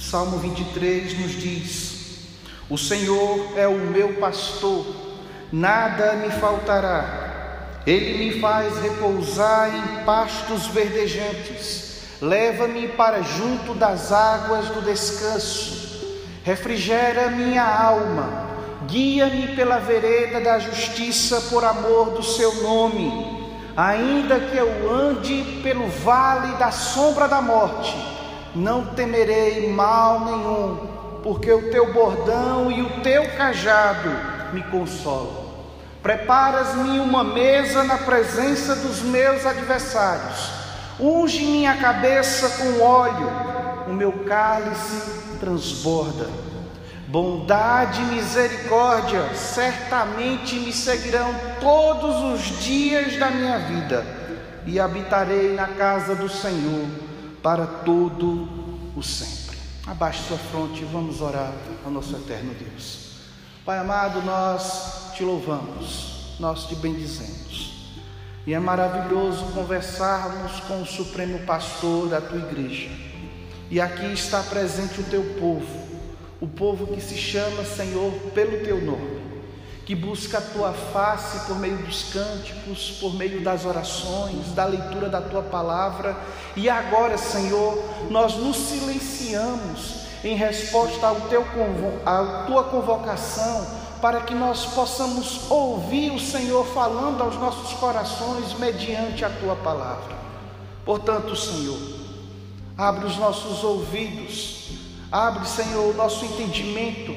O Salmo 23 nos diz: O Senhor é o meu pastor, nada me faltará. Ele me faz repousar em pastos verdejantes, leva-me para junto das águas do descanso, refrigera minha alma, guia-me pela vereda da justiça por amor do seu nome. Ainda que eu ande pelo vale da sombra da morte, não temerei mal nenhum, porque o teu bordão e o teu cajado me consolam. Preparas-me uma mesa na presença dos meus adversários, unge minha cabeça com óleo, o meu cálice transborda. Bondade e misericórdia certamente me seguirão todos os dias da minha vida, e habitarei na casa do Senhor para todo o sempre. Abaixe sua fronte e vamos orar ao nosso eterno Deus. Pai amado, nós te louvamos, nós te bendizemos. E é maravilhoso conversarmos com o Supremo Pastor da tua igreja. E aqui está presente o teu povo o povo que se chama Senhor pelo teu nome, que busca a tua face por meio dos cânticos, por meio das orações, da leitura da tua palavra, e agora, Senhor, nós nos silenciamos em resposta ao teu, à tua convocação, para que nós possamos ouvir o Senhor falando aos nossos corações mediante a tua palavra. Portanto, Senhor, abre os nossos ouvidos Abre, Senhor, o nosso entendimento,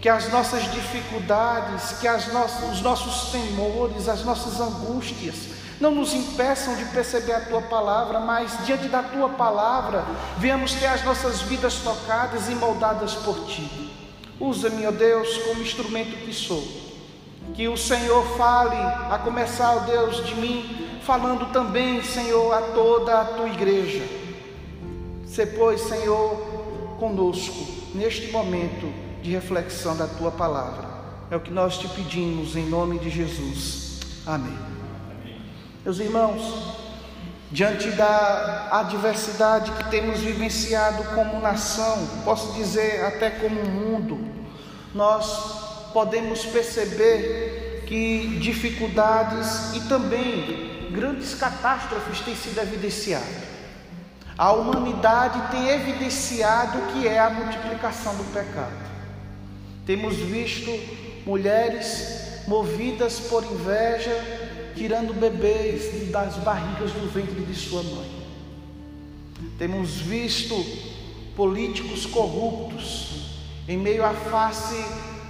que as nossas dificuldades, que os nossos temores, as nossas angústias, não nos impeçam de perceber a tua palavra, mas diante da tua palavra, venhamos ter as nossas vidas tocadas e moldadas por ti. Usa-me, ó Deus, como instrumento que sou. Que o Senhor fale, a começar, ó Deus, de mim, falando também, Senhor, a toda a tua igreja. Se, pois, Senhor, conosco neste momento de reflexão da tua palavra. É o que nós te pedimos em nome de Jesus. Amém. Meus irmãos, diante da adversidade que temos vivenciado como nação, posso dizer até como mundo, nós podemos perceber que dificuldades e também grandes catástrofes têm sido evidenciadas. A humanidade tem evidenciado o que é a multiplicação do pecado. Temos visto mulheres movidas por inveja, tirando bebês das barrigas do ventre de sua mãe. Temos visto políticos corruptos em meio à face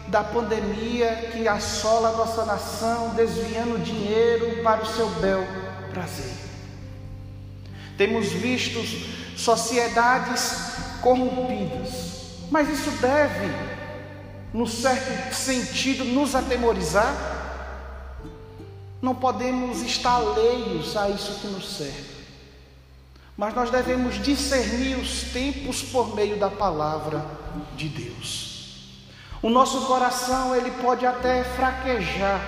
da pandemia que assola a nossa nação, desviando dinheiro para o seu bel prazer. Temos visto sociedades corrompidas, mas isso deve, no certo sentido, nos atemorizar? Não podemos estar alheios a isso que nos serve, mas nós devemos discernir os tempos por meio da palavra de Deus. O nosso coração ele pode até fraquejar,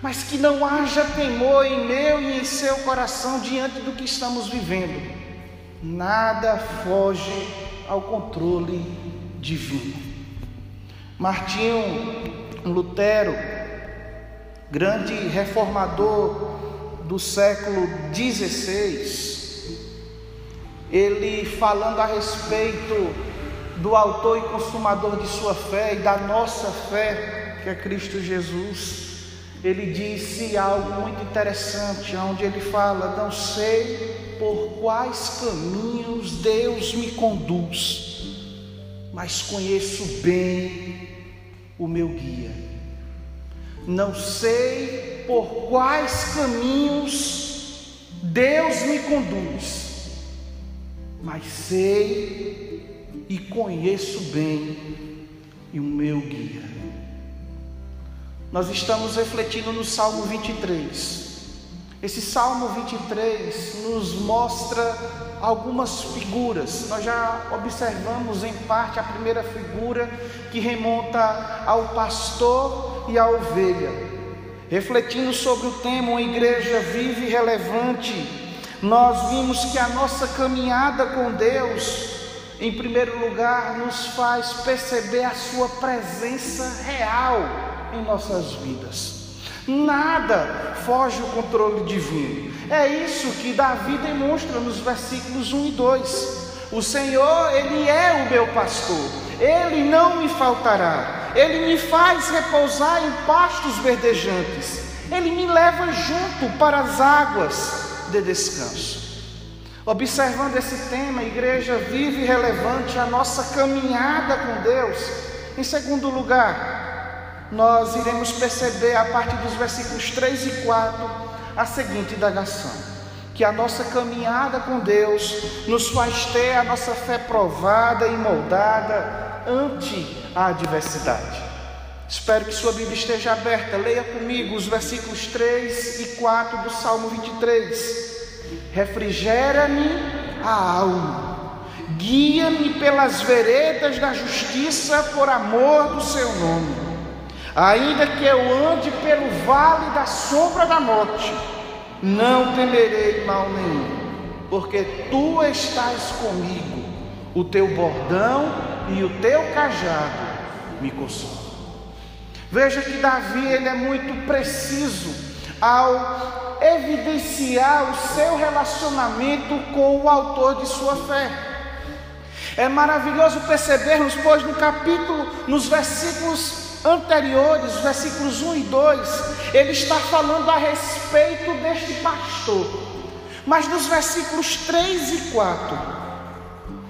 mas que não haja temor em meu e em seu coração diante do que estamos vivendo. Nada foge ao controle divino. Martinho Lutero, grande reformador do século XVI, ele falando a respeito do autor e consumador de sua fé e da nossa fé, que é Cristo Jesus, ele disse algo muito interessante, onde ele fala: Não sei por quais caminhos Deus me conduz, mas conheço bem o meu guia. Não sei por quais caminhos Deus me conduz, mas sei e conheço bem o meu guia. Nós estamos refletindo no Salmo 23. Esse Salmo 23 nos mostra algumas figuras. Nós já observamos em parte a primeira figura que remonta ao pastor e à ovelha. Refletindo sobre o tema uma igreja viva e relevante, nós vimos que a nossa caminhada com Deus em primeiro lugar, nos faz perceber a Sua presença real em nossas vidas. Nada foge o controle divino. É isso que Davi demonstra nos versículos 1 e 2. O Senhor, Ele é o meu pastor, Ele não me faltará, Ele me faz repousar em pastos verdejantes, Ele me leva junto para as águas de descanso. Observando esse tema, igreja vive relevante a nossa caminhada com Deus. Em segundo lugar, nós iremos perceber a partir dos versículos 3 e 4 a seguinte indagação: que a nossa caminhada com Deus nos faz ter a nossa fé provada e moldada ante a adversidade. Espero que sua Bíblia esteja aberta. Leia comigo os versículos 3 e 4 do Salmo 23 refrigera-me a alma, guia-me pelas veredas da justiça por amor do seu nome. Ainda que eu ande pelo vale da sombra da morte, não temerei mal nenhum, porque tu estás comigo, o teu bordão e o teu cajado me consolam. Veja que Davi ele é muito preciso ao evidenciar o seu relacionamento com o autor de sua fé. É maravilhoso percebermos, pois no capítulo, nos versículos anteriores, versículos 1 e 2, ele está falando a respeito deste pastor. Mas nos versículos 3 e 4,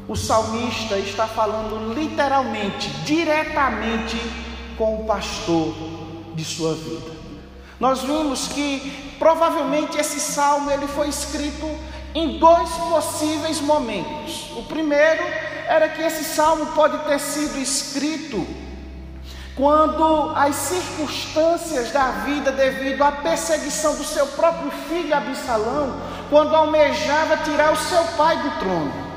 o salmista está falando literalmente, diretamente com o pastor de sua vida. Nós vimos que provavelmente esse salmo ele foi escrito em dois possíveis momentos. O primeiro era que esse salmo pode ter sido escrito quando as circunstâncias da vida devido à perseguição do seu próprio filho Absalão, quando almejava tirar o seu pai do trono.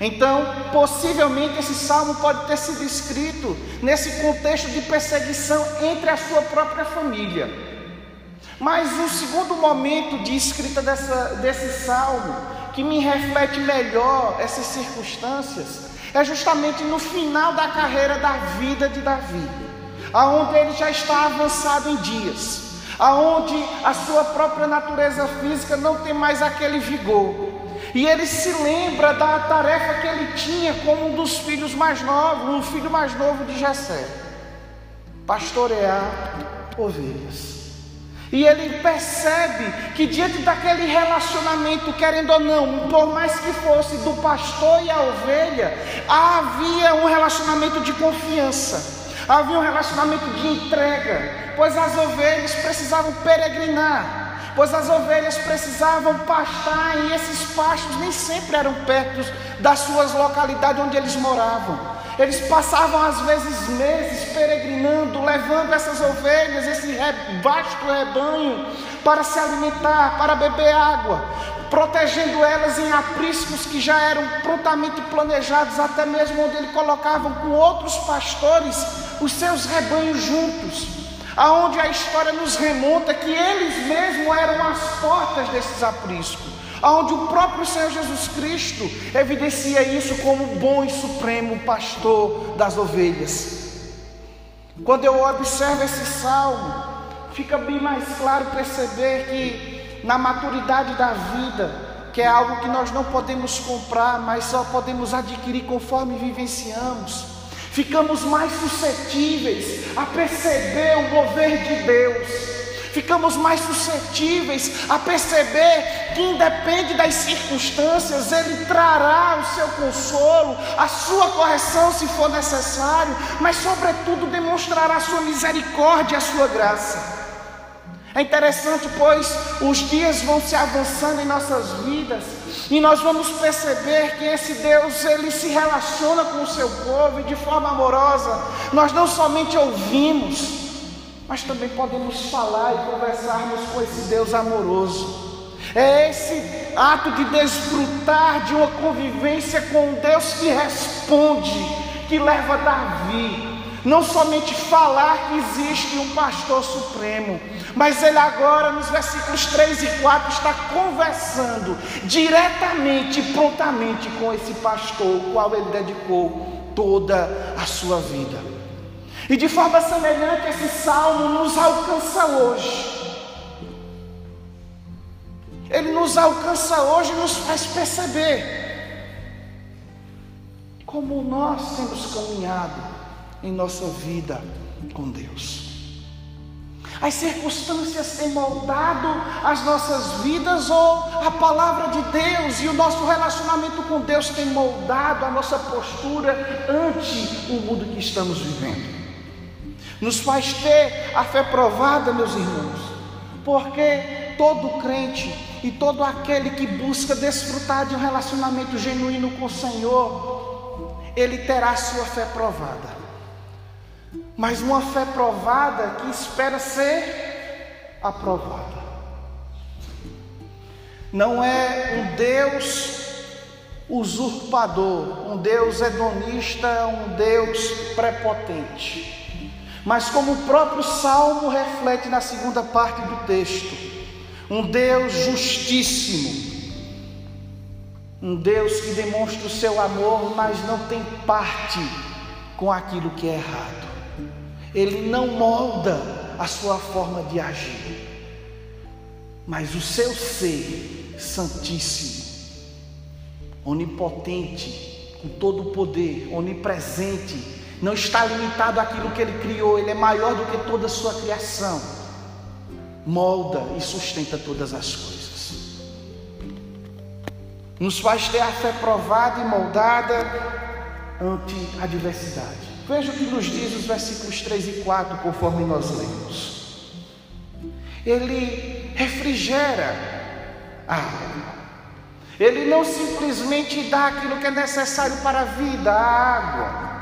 Então, possivelmente esse salmo pode ter sido escrito nesse contexto de perseguição entre a sua própria família. Mas um segundo momento de escrita dessa, desse salmo, que me reflete melhor essas circunstâncias, é justamente no final da carreira da vida de Davi, aonde ele já está avançado em dias, aonde a sua própria natureza física não tem mais aquele vigor, e ele se lembra da tarefa que ele tinha como um dos filhos mais novos, o filho mais novo de Jessé, pastorear ovelhas. E ele percebe que diante daquele relacionamento, querendo ou não, por mais que fosse do pastor e a ovelha, havia um relacionamento de confiança, havia um relacionamento de entrega, pois as ovelhas precisavam peregrinar pois as ovelhas precisavam pastar e esses pastos nem sempre eram perto das suas localidades onde eles moravam. Eles passavam às vezes meses peregrinando, levando essas ovelhas, esse vasto rebanho, para se alimentar, para beber água, protegendo elas em apriscos que já eram prontamente planejados, até mesmo onde eles colocavam com outros pastores os seus rebanhos juntos aonde a história nos remonta que eles mesmos eram as portas desses apriscos, aonde o próprio Senhor Jesus Cristo evidencia isso como bom e supremo pastor das ovelhas. Quando eu observo esse salmo, fica bem mais claro perceber que na maturidade da vida, que é algo que nós não podemos comprar, mas só podemos adquirir conforme vivenciamos ficamos mais suscetíveis a perceber o mover de Deus, ficamos mais suscetíveis a perceber que, independe das circunstâncias, Ele trará o seu consolo, a sua correção se for necessário, mas, sobretudo, demonstrará a sua misericórdia e a sua graça. É interessante, pois os dias vão se avançando em nossas vidas e nós vamos perceber que esse Deus ele se relaciona com o seu povo e de forma amorosa. Nós não somente ouvimos, mas também podemos falar e conversarmos com esse Deus amoroso. É esse ato de desfrutar de uma convivência com um Deus que responde, que leva Davi não somente falar que existe um pastor supremo, mas ele agora, nos versículos 3 e 4, está conversando diretamente e prontamente com esse pastor, o qual ele dedicou toda a sua vida. E de forma semelhante, esse salmo nos alcança hoje. Ele nos alcança hoje e nos faz perceber como nós temos caminhado em nossa vida com Deus. As circunstâncias têm moldado as nossas vidas, ou a palavra de Deus e o nosso relacionamento com Deus tem moldado a nossa postura ante o mundo que estamos vivendo. Nos faz ter a fé provada, meus irmãos, porque todo crente e todo aquele que busca desfrutar de um relacionamento genuíno com o Senhor, ele terá sua fé provada mas uma fé provada que espera ser aprovada. Não é um Deus usurpador, um Deus hedonista, um Deus prepotente. Mas como o próprio Salmo reflete na segunda parte do texto, um Deus justíssimo, um Deus que demonstra o seu amor, mas não tem parte com aquilo que é errado. Ele não molda a sua forma de agir, mas o seu ser santíssimo, onipotente, com todo o poder, onipresente, não está limitado àquilo que ele criou, ele é maior do que toda a sua criação. Molda e sustenta todas as coisas. Nos faz ter a fé provada e moldada ante a adversidade. Veja o que nos diz os versículos 3 e 4, conforme nós lemos. Ele refrigera a água. Ele não simplesmente dá aquilo que é necessário para a vida, a água.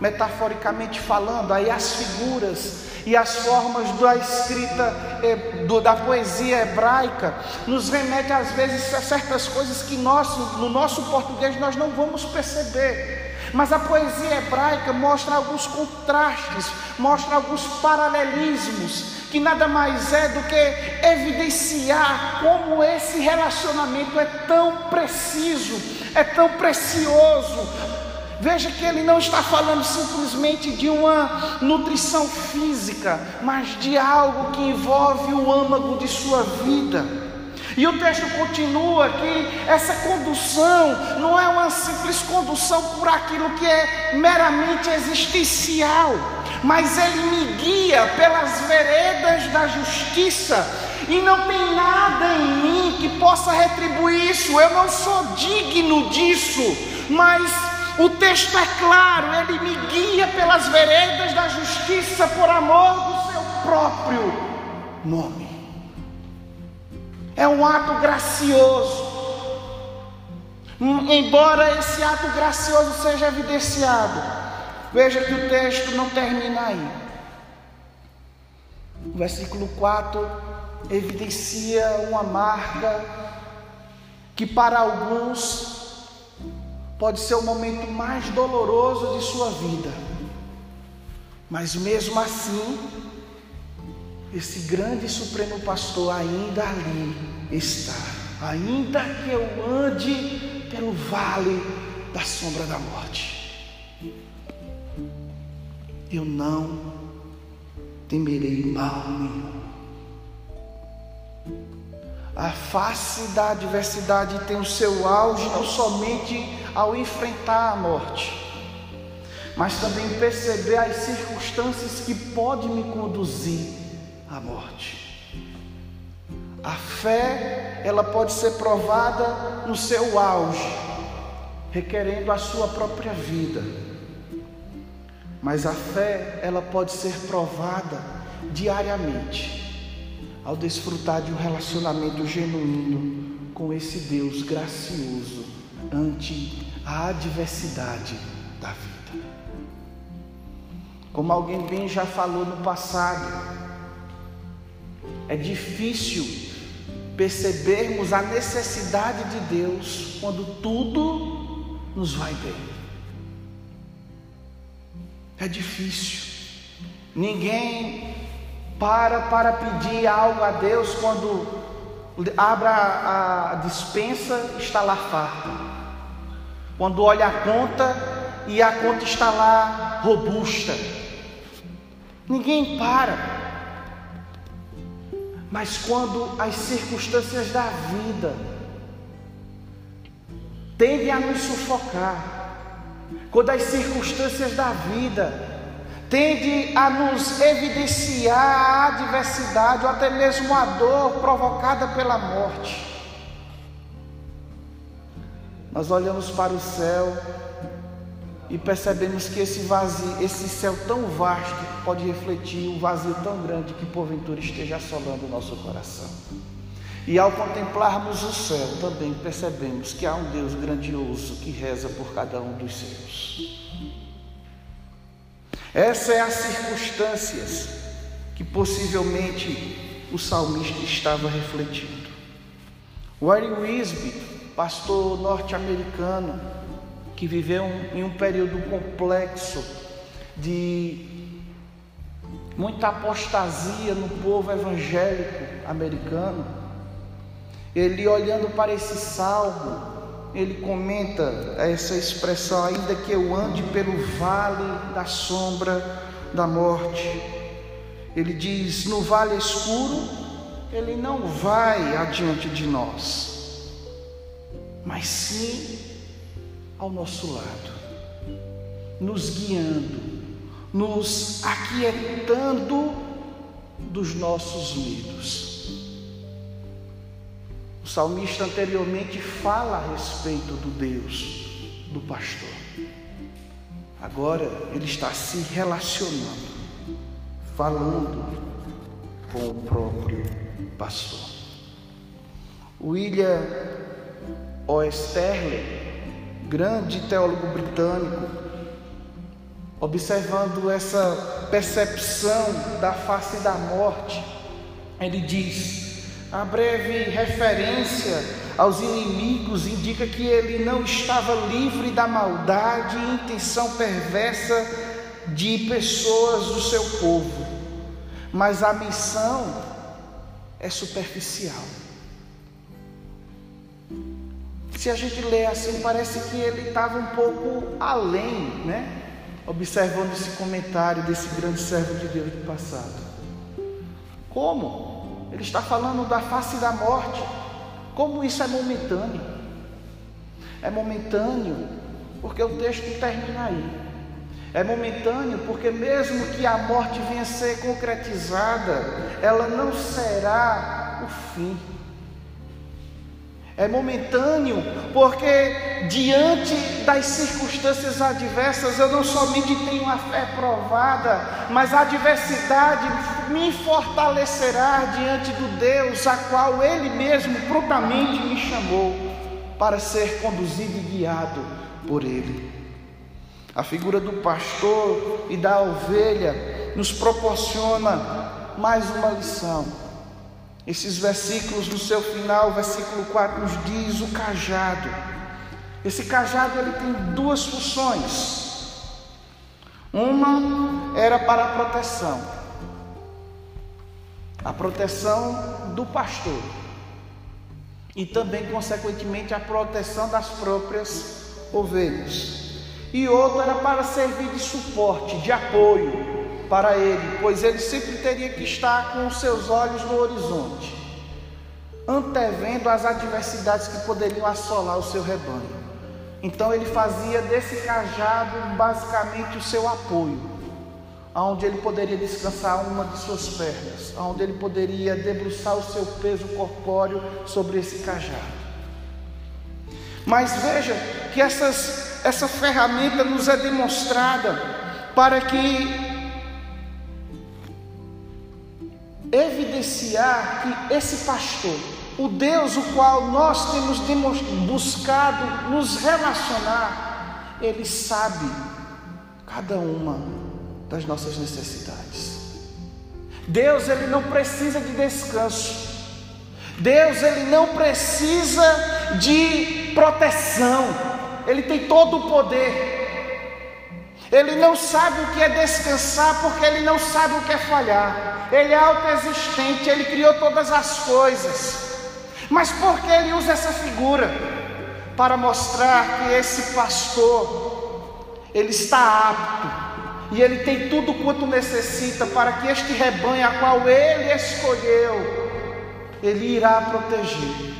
Metaforicamente falando, aí as figuras e as formas da escrita eh, da poesia hebraica nos remete às vezes a certas coisas que nós, no nosso português nós não vamos perceber. Mas a poesia hebraica mostra alguns contrastes, mostra alguns paralelismos, que nada mais é do que evidenciar como esse relacionamento é tão preciso, é tão precioso. Veja que ele não está falando simplesmente de uma nutrição física, mas de algo que envolve o âmago de sua vida. E o texto continua que essa condução não é uma simples condução por aquilo que é meramente existencial, mas ele me guia pelas veredas da justiça, e não tem nada em mim que possa retribuir isso, eu não sou digno disso, mas o texto é claro, ele me guia pelas veredas da justiça por amor do seu próprio nome é um ato gracioso. Hum, embora esse ato gracioso seja evidenciado, veja que o texto não termina aí. O versículo 4 evidencia uma marca que para alguns pode ser o momento mais doloroso de sua vida, mas mesmo assim esse grande e supremo pastor ainda ali está, ainda que eu ande pelo vale da sombra da morte, eu não temerei mal nenhum. A face da adversidade tem o seu auge não somente ao enfrentar a morte, mas também perceber as circunstâncias que podem me conduzir a morte. A fé, ela pode ser provada no seu auge, requerendo a sua própria vida. Mas a fé, ela pode ser provada diariamente, ao desfrutar de um relacionamento genuíno com esse Deus gracioso ante a adversidade da vida. Como alguém bem já falou no passado, é difícil percebermos a necessidade de Deus quando tudo nos vai bem. É difícil. Ninguém para para pedir algo a Deus quando abra a, dispensa está lá farta. Quando olha a conta e a conta está lá robusta. Ninguém para. Mas quando as circunstâncias da vida tendem a nos sufocar, quando as circunstâncias da vida tendem a nos evidenciar a adversidade ou até mesmo a dor provocada pela morte, nós olhamos para o céu e percebemos que esse vazio, esse céu tão vasto, pode refletir um vazio tão grande que porventura esteja assolando o nosso coração. E ao contemplarmos o céu, também percebemos que há um Deus grandioso que reza por cada um dos seus. Essas é as circunstâncias que possivelmente o salmista estava refletindo. Warren Wisby, pastor norte-americano, que viveu em um período complexo de muita apostasia no povo evangélico americano. Ele olhando para esse salmo, ele comenta essa expressão, ainda que eu ande pelo vale da sombra da morte. Ele diz: no vale escuro, ele não vai adiante de nós, mas sim ao nosso lado, nos guiando, nos aquietando dos nossos medos. O salmista anteriormente fala a respeito do Deus do pastor. Agora ele está se relacionando, falando com o próprio pastor. William Oesterle grande teólogo britânico, observando essa percepção da face da morte, ele diz: a breve referência aos inimigos indica que ele não estava livre da maldade e intenção perversa de pessoas do seu povo, mas a missão é superficial. Se a gente lê assim, parece que ele estava um pouco além, né? Observando esse comentário desse grande servo de Deus do passado. Como? Ele está falando da face da morte. Como isso é momentâneo? É momentâneo porque o texto termina aí. É momentâneo porque, mesmo que a morte venha a ser concretizada, ela não será o fim é momentâneo, porque diante das circunstâncias adversas eu não somente tenho a fé provada, mas a adversidade me fortalecerá diante do Deus a qual Ele mesmo prontamente me chamou para ser conduzido e guiado por Ele. A figura do pastor e da ovelha nos proporciona mais uma lição esses versículos no seu final, versículo 4 nos diz o cajado. Esse cajado ele tem duas funções. Uma era para a proteção. A proteção do pastor. E também, consequentemente, a proteção das próprias ovelhas. E outra era para servir de suporte, de apoio para ele, pois ele sempre teria que estar com os seus olhos no horizonte, antevendo as adversidades que poderiam assolar o seu rebanho. Então ele fazia desse cajado basicamente o seu apoio, aonde ele poderia descansar uma de suas pernas, aonde ele poderia debruçar o seu peso corpóreo sobre esse cajado. Mas veja que essas, essa ferramenta nos é demonstrada para que evidenciar que esse pastor, o Deus o qual nós temos buscado nos relacionar, ele sabe cada uma das nossas necessidades. Deus ele não precisa de descanso. Deus ele não precisa de proteção. Ele tem todo o poder. Ele não sabe o que é descansar porque ele não sabe o que é falhar. Ele é autoexistente, ele criou todas as coisas. Mas por que ele usa essa figura? Para mostrar que esse pastor, ele está apto e ele tem tudo quanto necessita para que este rebanho a qual ele escolheu, ele irá proteger.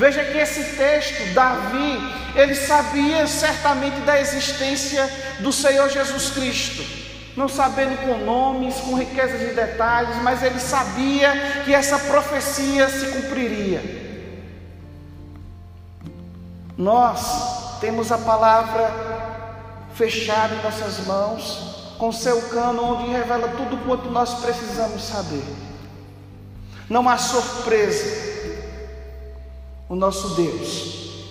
Veja que esse texto, Davi, ele sabia certamente da existência do Senhor Jesus Cristo, não sabendo com nomes, com riqueza de detalhes, mas ele sabia que essa profecia se cumpriria. Nós temos a palavra fechada em nossas mãos, com seu cano, onde revela tudo quanto nós precisamos saber. Não há surpresa o nosso Deus,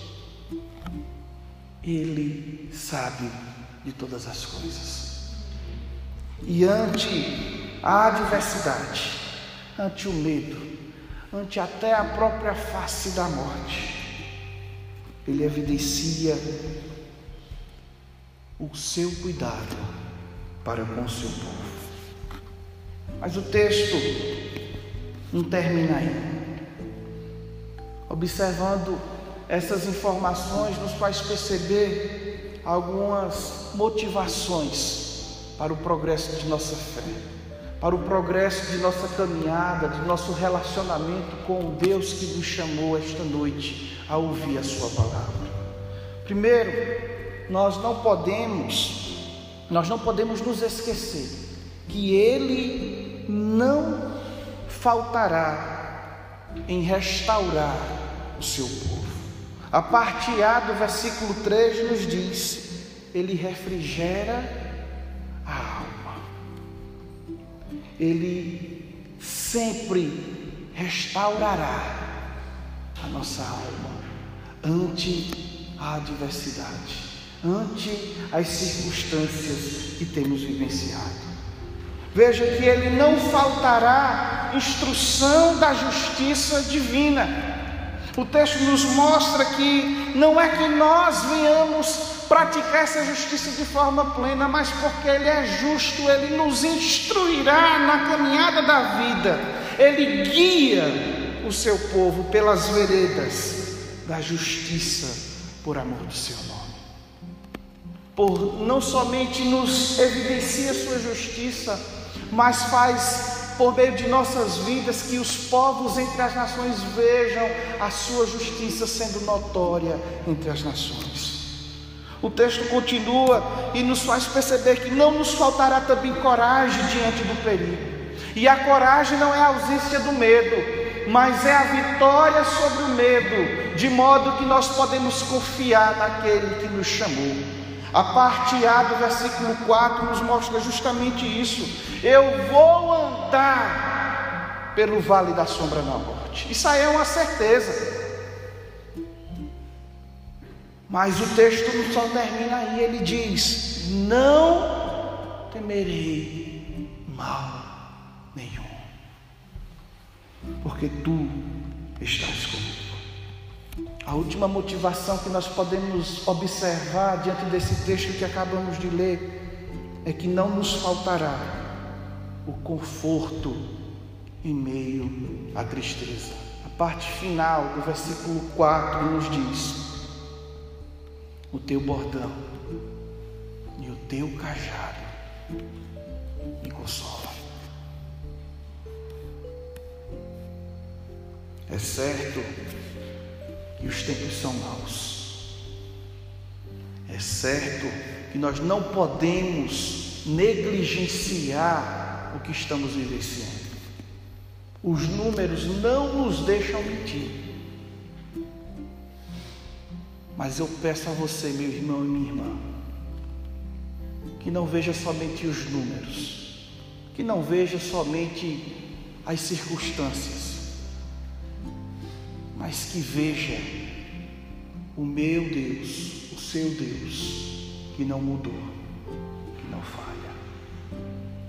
Ele sabe de todas as coisas. E ante a adversidade, ante o medo, ante até a própria face da morte, Ele evidencia o seu cuidado para com o seu povo. Mas o texto não termina aí observando essas informações, nos faz perceber algumas motivações para o progresso de nossa fé, para o progresso de nossa caminhada, de nosso relacionamento com o Deus que nos chamou esta noite a ouvir a Sua palavra. Primeiro, nós não podemos, nós não podemos nos esquecer que Ele não faltará em restaurar o seu povo. A parte A do versículo 3 nos diz: Ele refrigera a alma. Ele sempre restaurará a nossa alma ante a adversidade, ante as circunstâncias que temos vivenciado. Veja que ele não faltará instrução da justiça divina. O texto nos mostra que não é que nós venhamos praticar essa justiça de forma plena, mas porque Ele é justo, Ele nos instruirá na caminhada da vida, Ele guia o seu povo pelas veredas da justiça por amor do seu nome. Por não somente nos evidencia sua justiça, mas faz por meio de nossas vidas que os povos entre as nações vejam a sua justiça sendo notória entre as nações. O texto continua e nos faz perceber que não nos faltará também coragem diante do perigo. E a coragem não é a ausência do medo, mas é a vitória sobre o medo, de modo que nós podemos confiar naquele que nos chamou. A parte A do versículo 4 nos mostra justamente isso. Eu vou andar pelo vale da sombra da morte. Isso aí é uma certeza. Mas o texto não só termina aí, ele diz: Não temerei mal nenhum, porque tu estás comigo. A última motivação que nós podemos observar diante desse texto que acabamos de ler é que não nos faltará o conforto em meio à tristeza. A parte final do versículo 4 nos diz: O teu bordão e o teu cajado me consolam. É certo e os tempos são maus. É certo que nós não podemos negligenciar o que estamos vivenciando. Os números não nos deixam mentir. Mas eu peço a você, meu irmão e minha irmã, que não veja somente os números, que não veja somente as circunstâncias, mas que veja o meu Deus, o seu Deus, que não mudou, que não falha.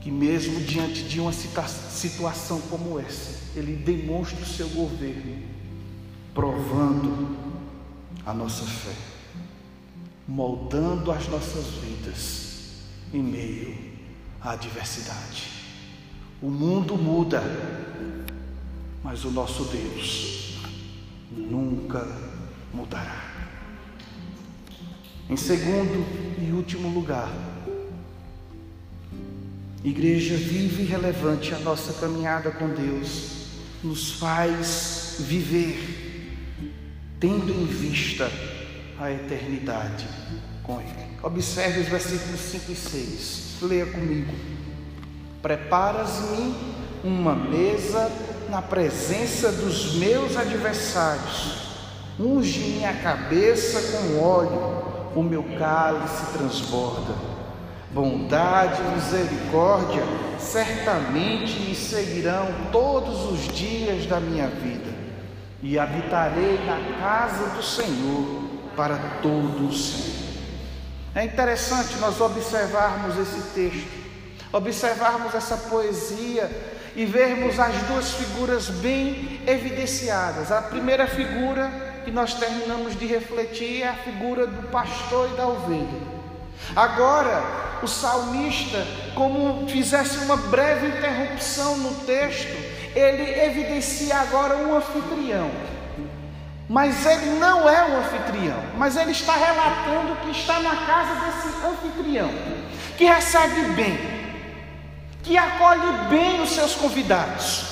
Que mesmo diante de uma situação como essa, Ele demonstra o seu governo, provando a nossa fé, moldando as nossas vidas em meio à adversidade. O mundo muda, mas o nosso Deus nunca mudará. Em segundo e último lugar, igreja viva e relevante, a nossa caminhada com Deus nos faz viver, tendo em vista a eternidade com Ele. Observe os versículos 5 e 6. Leia comigo. Preparas-me uma mesa na presença dos meus adversários. Unge minha cabeça com óleo, o meu cálice transborda. Bondade e misericórdia certamente me seguirão todos os dias da minha vida, e habitarei na casa do Senhor para todos. É interessante nós observarmos esse texto, observarmos essa poesia e vermos as duas figuras bem evidenciadas. A primeira figura que nós terminamos de refletir é a figura do pastor e da ovelha. Agora, o salmista, como fizesse uma breve interrupção no texto, ele evidencia agora um anfitrião mas ele não é o anfitrião, mas ele está relatando que está na casa desse anfitrião, que recebe bem, que acolhe bem os seus convidados,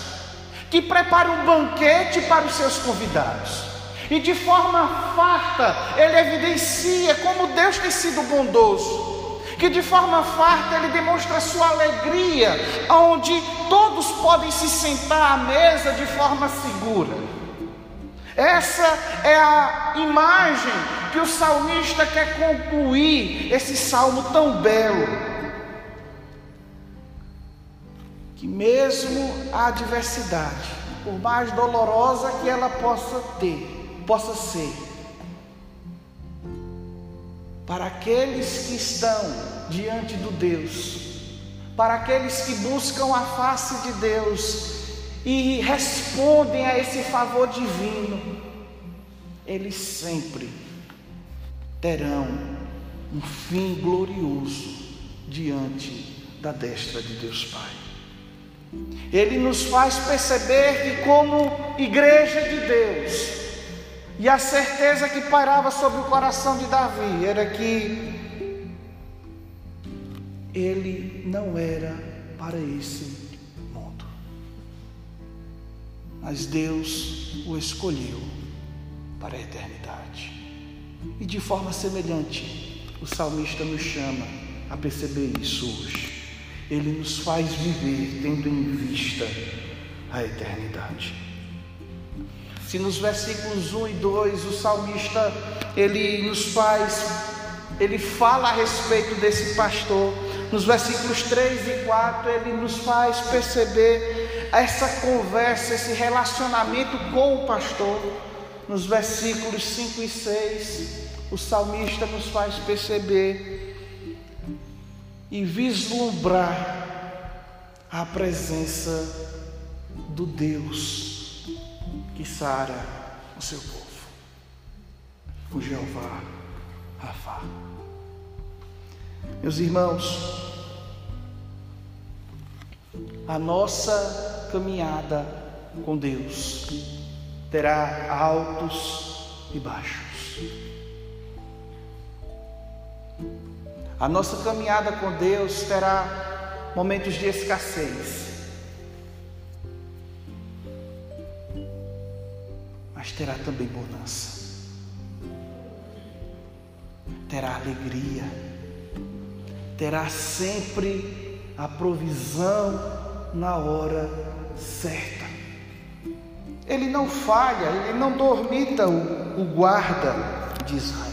que prepara um banquete para os seus convidados. E de forma farta, ele evidencia como Deus tem sido bondoso, que de forma farta ele demonstra sua alegria, onde todos podem se sentar à mesa de forma segura. Essa é a imagem que o salmista quer concluir esse salmo tão belo. Que mesmo a adversidade, por mais dolorosa que ela possa ter, possa ser, para aqueles que estão diante do Deus, para aqueles que buscam a face de Deus, e respondem a esse favor divino, eles sempre terão um fim glorioso diante da destra de Deus Pai. Ele nos faz perceber que, como igreja de Deus, e a certeza que pairava sobre o coração de Davi era que ele não era para esse mas Deus o escolheu para a eternidade. E de forma semelhante, o salmista nos chama a perceber isso hoje. Ele nos faz viver tendo em vista a eternidade. Se nos versículos 1 e 2 o salmista ele nos faz, ele fala a respeito desse pastor, nos versículos 3 e 4 ele nos faz perceber essa conversa, esse relacionamento com o pastor, nos versículos 5 e 6, o salmista nos faz perceber e vislumbrar a presença do Deus que sara o seu povo, o Jeová Rafa. Meus irmãos, a nossa caminhada com Deus terá altos e baixos. A nossa caminhada com Deus terá momentos de escassez, mas terá também bonança, terá alegria, terá sempre a provisão na hora certa. Ele não falha, ele não dormita o, o guarda de Israel.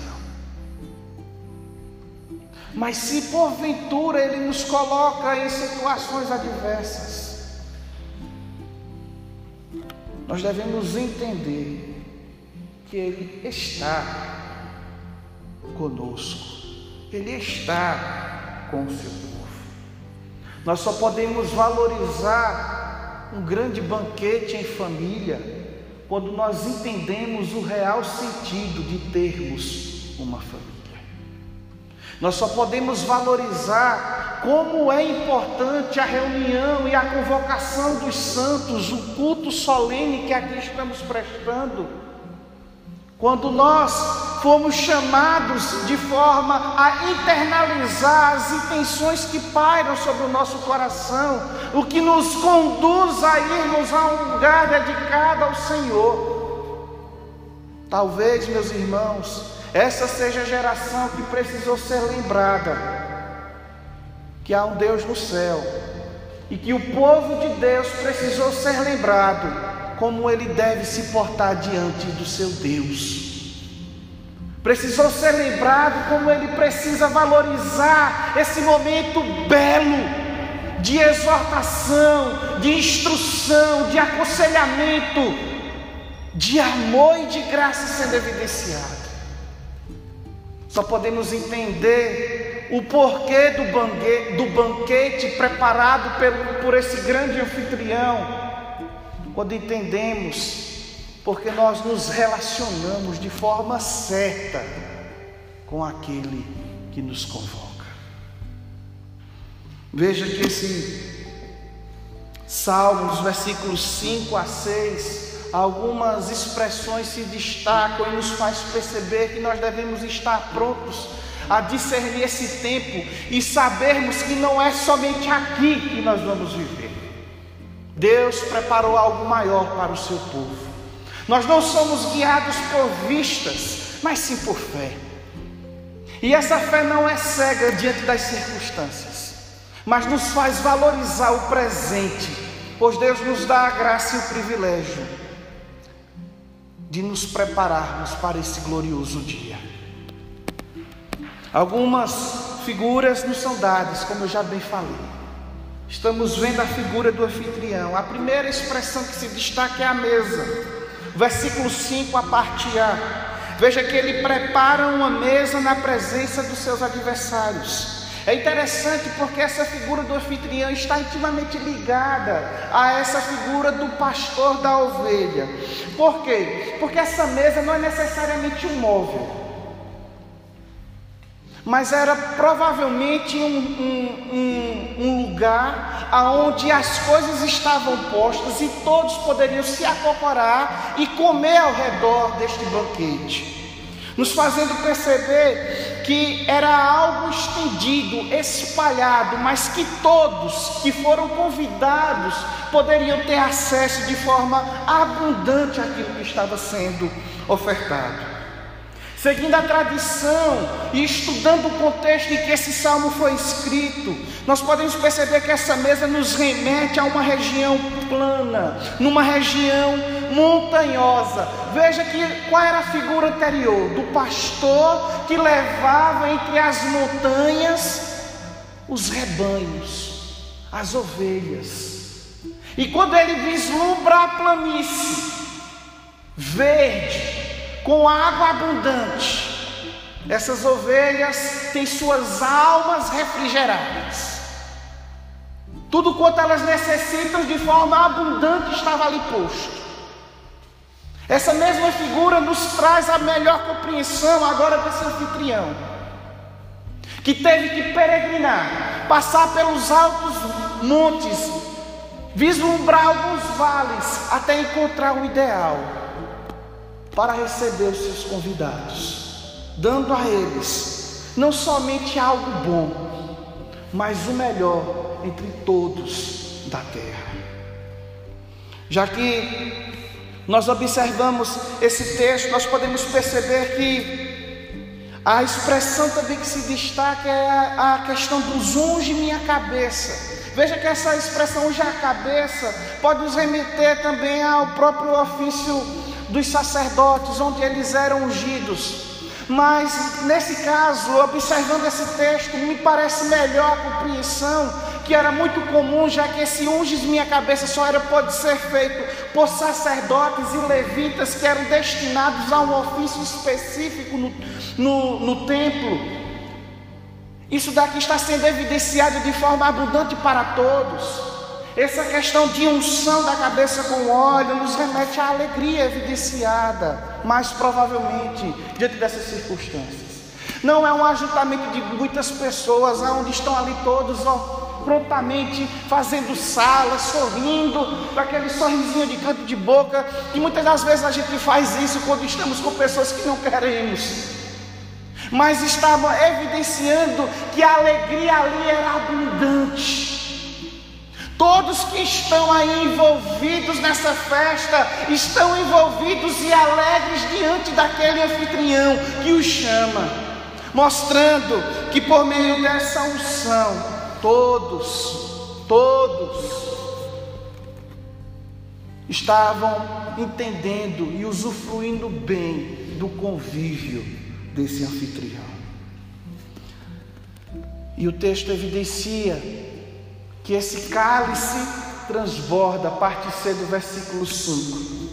Mas se porventura ele nos coloca em situações adversas, nós devemos entender que Ele está conosco, Ele está com o seu povo. Nós só podemos valorizar um grande banquete em família quando nós entendemos o real sentido de termos uma família. Nós só podemos valorizar como é importante a reunião e a convocação dos santos, o culto solene que aqui estamos prestando. Quando nós fomos chamados de forma a internalizar as intenções que pairam sobre o nosso coração, o que nos conduz a irmos a um lugar dedicado ao Senhor. Talvez, meus irmãos, essa seja a geração que precisou ser lembrada que há um Deus no céu e que o povo de Deus precisou ser lembrado como ele deve se portar diante do seu Deus. Precisou ser lembrado como ele precisa valorizar esse momento belo de exortação, de instrução, de aconselhamento, de amor e de graça sendo evidenciado. Só podemos entender o porquê do banquete, do banquete preparado por, por esse grande anfitrião quando entendemos, porque nós nos relacionamos de forma certa com aquele que nos convoca. Veja que esse salmo, nos versículos 5 a 6, algumas expressões se destacam e nos faz perceber que nós devemos estar prontos a discernir esse tempo e sabermos que não é somente aqui que nós vamos viver. Deus preparou algo maior para o seu povo. Nós não somos guiados por vistas, mas sim por fé. E essa fé não é cega diante das circunstâncias, mas nos faz valorizar o presente, pois Deus nos dá a graça e o privilégio de nos prepararmos para esse glorioso dia. Algumas figuras nos são dadas, como eu já bem falei. Estamos vendo a figura do anfitrião. A primeira expressão que se destaca é a mesa. Versículo 5, a parte A. Veja que ele prepara uma mesa na presença dos seus adversários. É interessante porque essa figura do anfitrião está intimamente ligada a essa figura do pastor da ovelha. Por quê? Porque essa mesa não é necessariamente um móvel mas era provavelmente um, um, um, um lugar onde as coisas estavam postas e todos poderiam se acocorar e comer ao redor deste banquete, nos fazendo perceber que era algo estendido, espalhado, mas que todos que foram convidados poderiam ter acesso de forma abundante àquilo que estava sendo ofertado. Seguindo a tradição e estudando o contexto em que esse salmo foi escrito, nós podemos perceber que essa mesa nos remete a uma região plana, numa região montanhosa. Veja que qual era a figura anterior do pastor que levava entre as montanhas os rebanhos, as ovelhas. E quando ele vislumbra a planície verde, com água abundante. Essas ovelhas têm suas almas refrigeradas. Tudo quanto elas necessitam de forma abundante estava ali posto. Essa mesma figura nos traz a melhor compreensão agora desse anfitrião, que teve que peregrinar, passar pelos altos montes, vislumbrar alguns vales até encontrar o ideal para receber os seus convidados, dando a eles não somente algo bom, mas o melhor entre todos da terra. Já que nós observamos esse texto, nós podemos perceber que a expressão também que se destaca é a, questão dos unge minha cabeça. Veja que essa expressão unge a cabeça pode nos remeter também ao próprio ofício dos sacerdotes, onde eles eram ungidos. Mas nesse caso, observando esse texto, me parece melhor a compreensão que era muito comum, já que esse unges minha cabeça só era pode ser feito por sacerdotes e levitas que eram destinados a um ofício específico no, no, no templo. Isso daqui está sendo evidenciado de forma abundante para todos. Essa questão de unção da cabeça com óleo nos remete à alegria evidenciada, mais provavelmente, diante dessas circunstâncias. Não é um ajuntamento de muitas pessoas, onde estão ali todos, ó, prontamente fazendo sala, sorrindo, com aquele sorrisinho de canto de boca, que muitas das vezes a gente faz isso quando estamos com pessoas que não queremos. Mas estava evidenciando que a alegria ali era abundante. Todos que estão aí envolvidos nessa festa estão envolvidos e alegres diante daquele anfitrião que os chama, mostrando que por meio dessa unção, todos, todos estavam entendendo e usufruindo bem do convívio desse anfitrião. E o texto evidencia que esse cálice transborda, a parte C do versículo 5,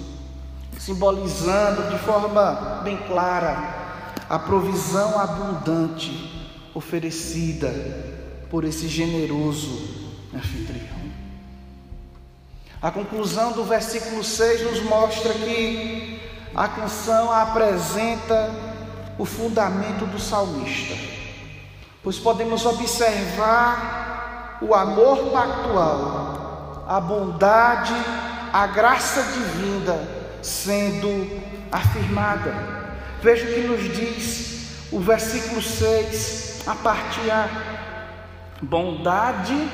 simbolizando de forma bem clara a provisão abundante oferecida por esse generoso anfitrião. A conclusão do versículo 6 nos mostra que a canção apresenta o fundamento do salmista, pois podemos observar o amor pactual, a bondade, a graça divina sendo afirmada. Veja o que nos diz o versículo 6, a parte A: bondade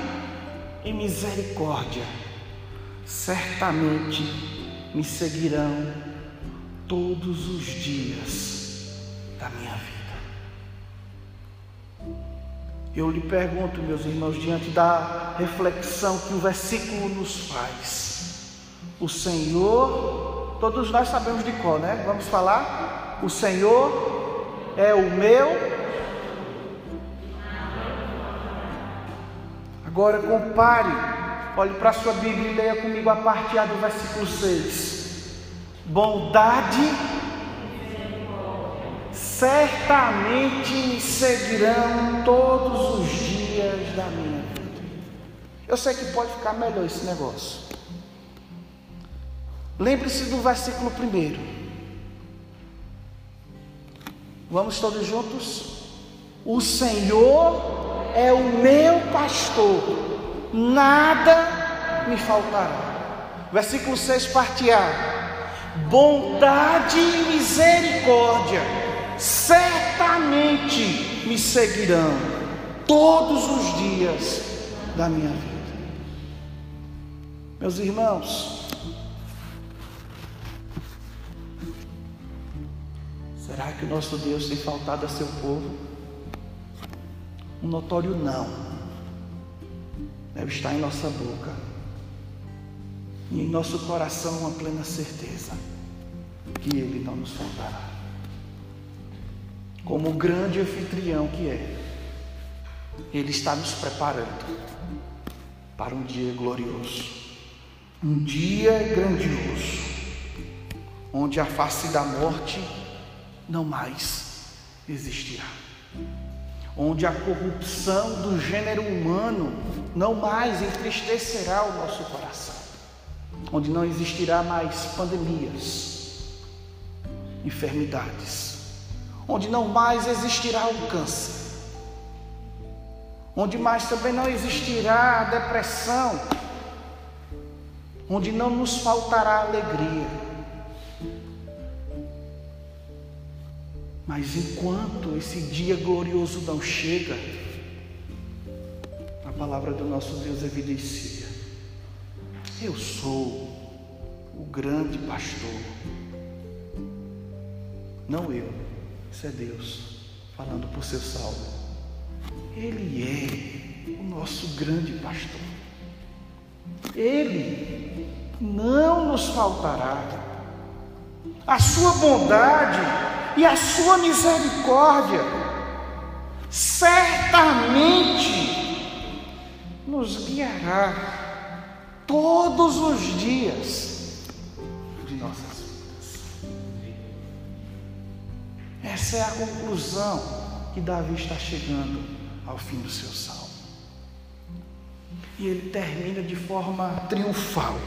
e misericórdia certamente me seguirão todos os dias da minha vida. Eu lhe pergunto, meus irmãos, diante da reflexão que o versículo nos faz, o Senhor, todos nós sabemos de qual, né? Vamos falar? O Senhor é o meu. Agora compare, olhe para a sua Bíblia e leia comigo a parte A do versículo 6. Bondade certamente me seguirão todos os dias da minha vida. Eu sei que pode ficar melhor esse negócio. Lembre-se do versículo primeiro. Vamos todos juntos? O Senhor é o meu pastor, nada me faltará. Versículo 6, parte A: bondade e misericórdia certamente me seguirão todos os dias da minha vida. Meus irmãos, será que o nosso Deus tem faltado a seu povo? Um notório não deve estar em nossa boca e em nosso coração uma plena certeza que Ele não nos faltará como o grande anfitrião que é, Ele está nos preparando para um dia glorioso, um dia grandioso, onde a face da morte não mais existirá, onde a corrupção do gênero humano não mais entristecerá o nosso coração, onde não existirá mais pandemias, enfermidades onde não mais existirá o câncer, onde mais também não existirá a depressão, onde não nos faltará alegria. Mas enquanto esse dia glorioso não chega, a palavra do nosso Deus evidencia: Eu sou o grande pastor, não eu isso é Deus falando por seu salmo. Ele é o nosso grande pastor. Ele não nos faltará. A sua bondade e a sua misericórdia certamente nos guiará todos os dias de nossa Essa é a conclusão que Davi está chegando ao fim do seu salmo. E ele termina de forma triunfal.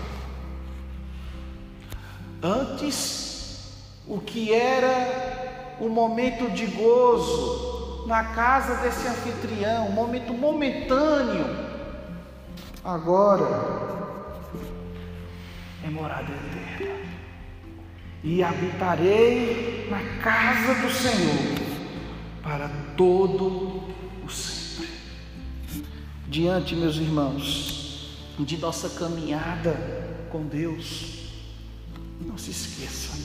Antes, o que era um momento de gozo na casa desse anfitrião, um momento momentâneo. Agora é morada eterna. E habitarei na casa do Senhor para todo o sempre. Diante, meus irmãos, de nossa caminhada com Deus, não se esqueça,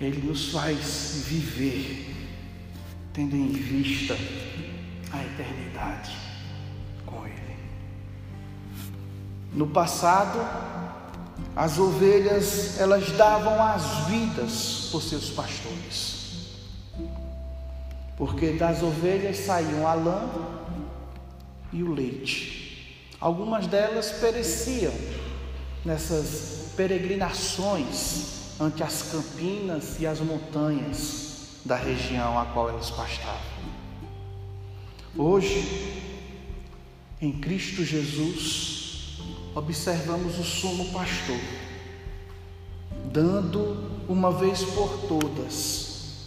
Ele nos faz viver, tendo em vista a eternidade com Ele. No passado, as ovelhas elas davam as vidas por seus pastores. Porque das ovelhas saíam a lã e o leite. Algumas delas pereciam nessas peregrinações ante as campinas e as montanhas da região a qual elas pastavam. Hoje, em Cristo Jesus, observamos o sumo pastor, dando uma vez por todas,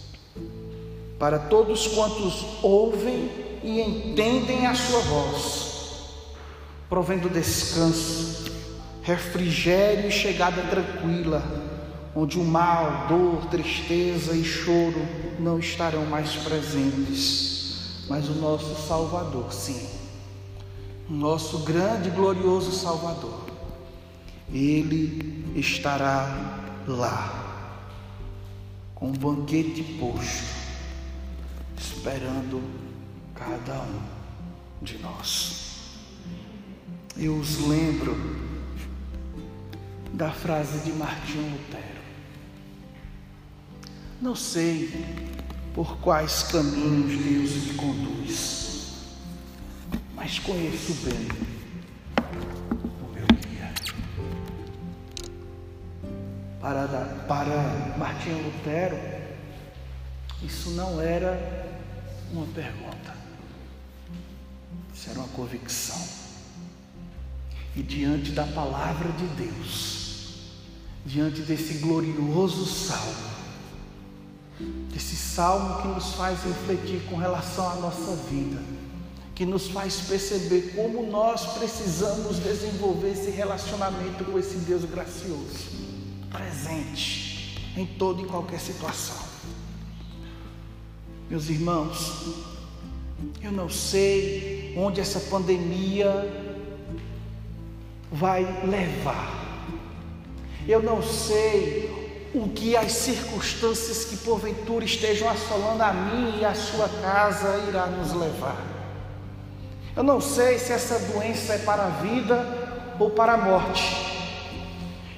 para todos quantos ouvem e entendem a sua voz, provendo descanso, refrigério e chegada tranquila, onde o mal, dor, tristeza e choro não estarão mais presentes, mas o nosso Salvador, sim nosso grande e glorioso Salvador, Ele estará lá, com um banquete posto, esperando cada um de nós. Eu os lembro da frase de Martinho Lutero. Não sei por quais caminhos Deus me conduz mas conheço bem o meu guia. Para, para Martinho Lutero, isso não era uma pergunta, isso era uma convicção. E diante da palavra de Deus, diante desse glorioso salmo, desse salmo que nos faz refletir com relação à nossa vida, que nos faz perceber como nós precisamos desenvolver esse relacionamento com esse Deus gracioso, presente em toda e qualquer situação. Meus irmãos, eu não sei onde essa pandemia vai levar. Eu não sei o que as circunstâncias que porventura estejam assolando a mim e a sua casa irá nos levar. Eu não sei se essa doença é para a vida ou para a morte.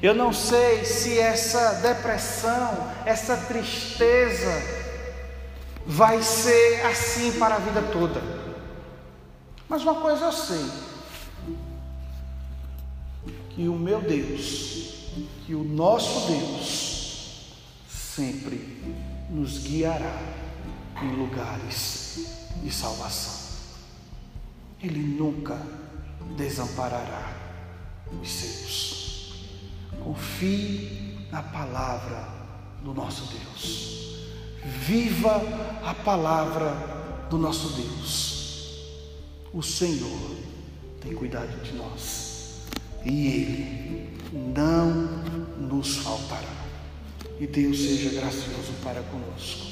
Eu não sei se essa depressão, essa tristeza vai ser assim para a vida toda. Mas uma coisa eu sei: que o meu Deus, que o nosso Deus, sempre nos guiará em lugares de salvação. Ele nunca desamparará os seus. Confie na palavra do nosso Deus. Viva a palavra do nosso Deus. O Senhor tem cuidado de nós e Ele não nos faltará. E Deus seja gracioso para conosco.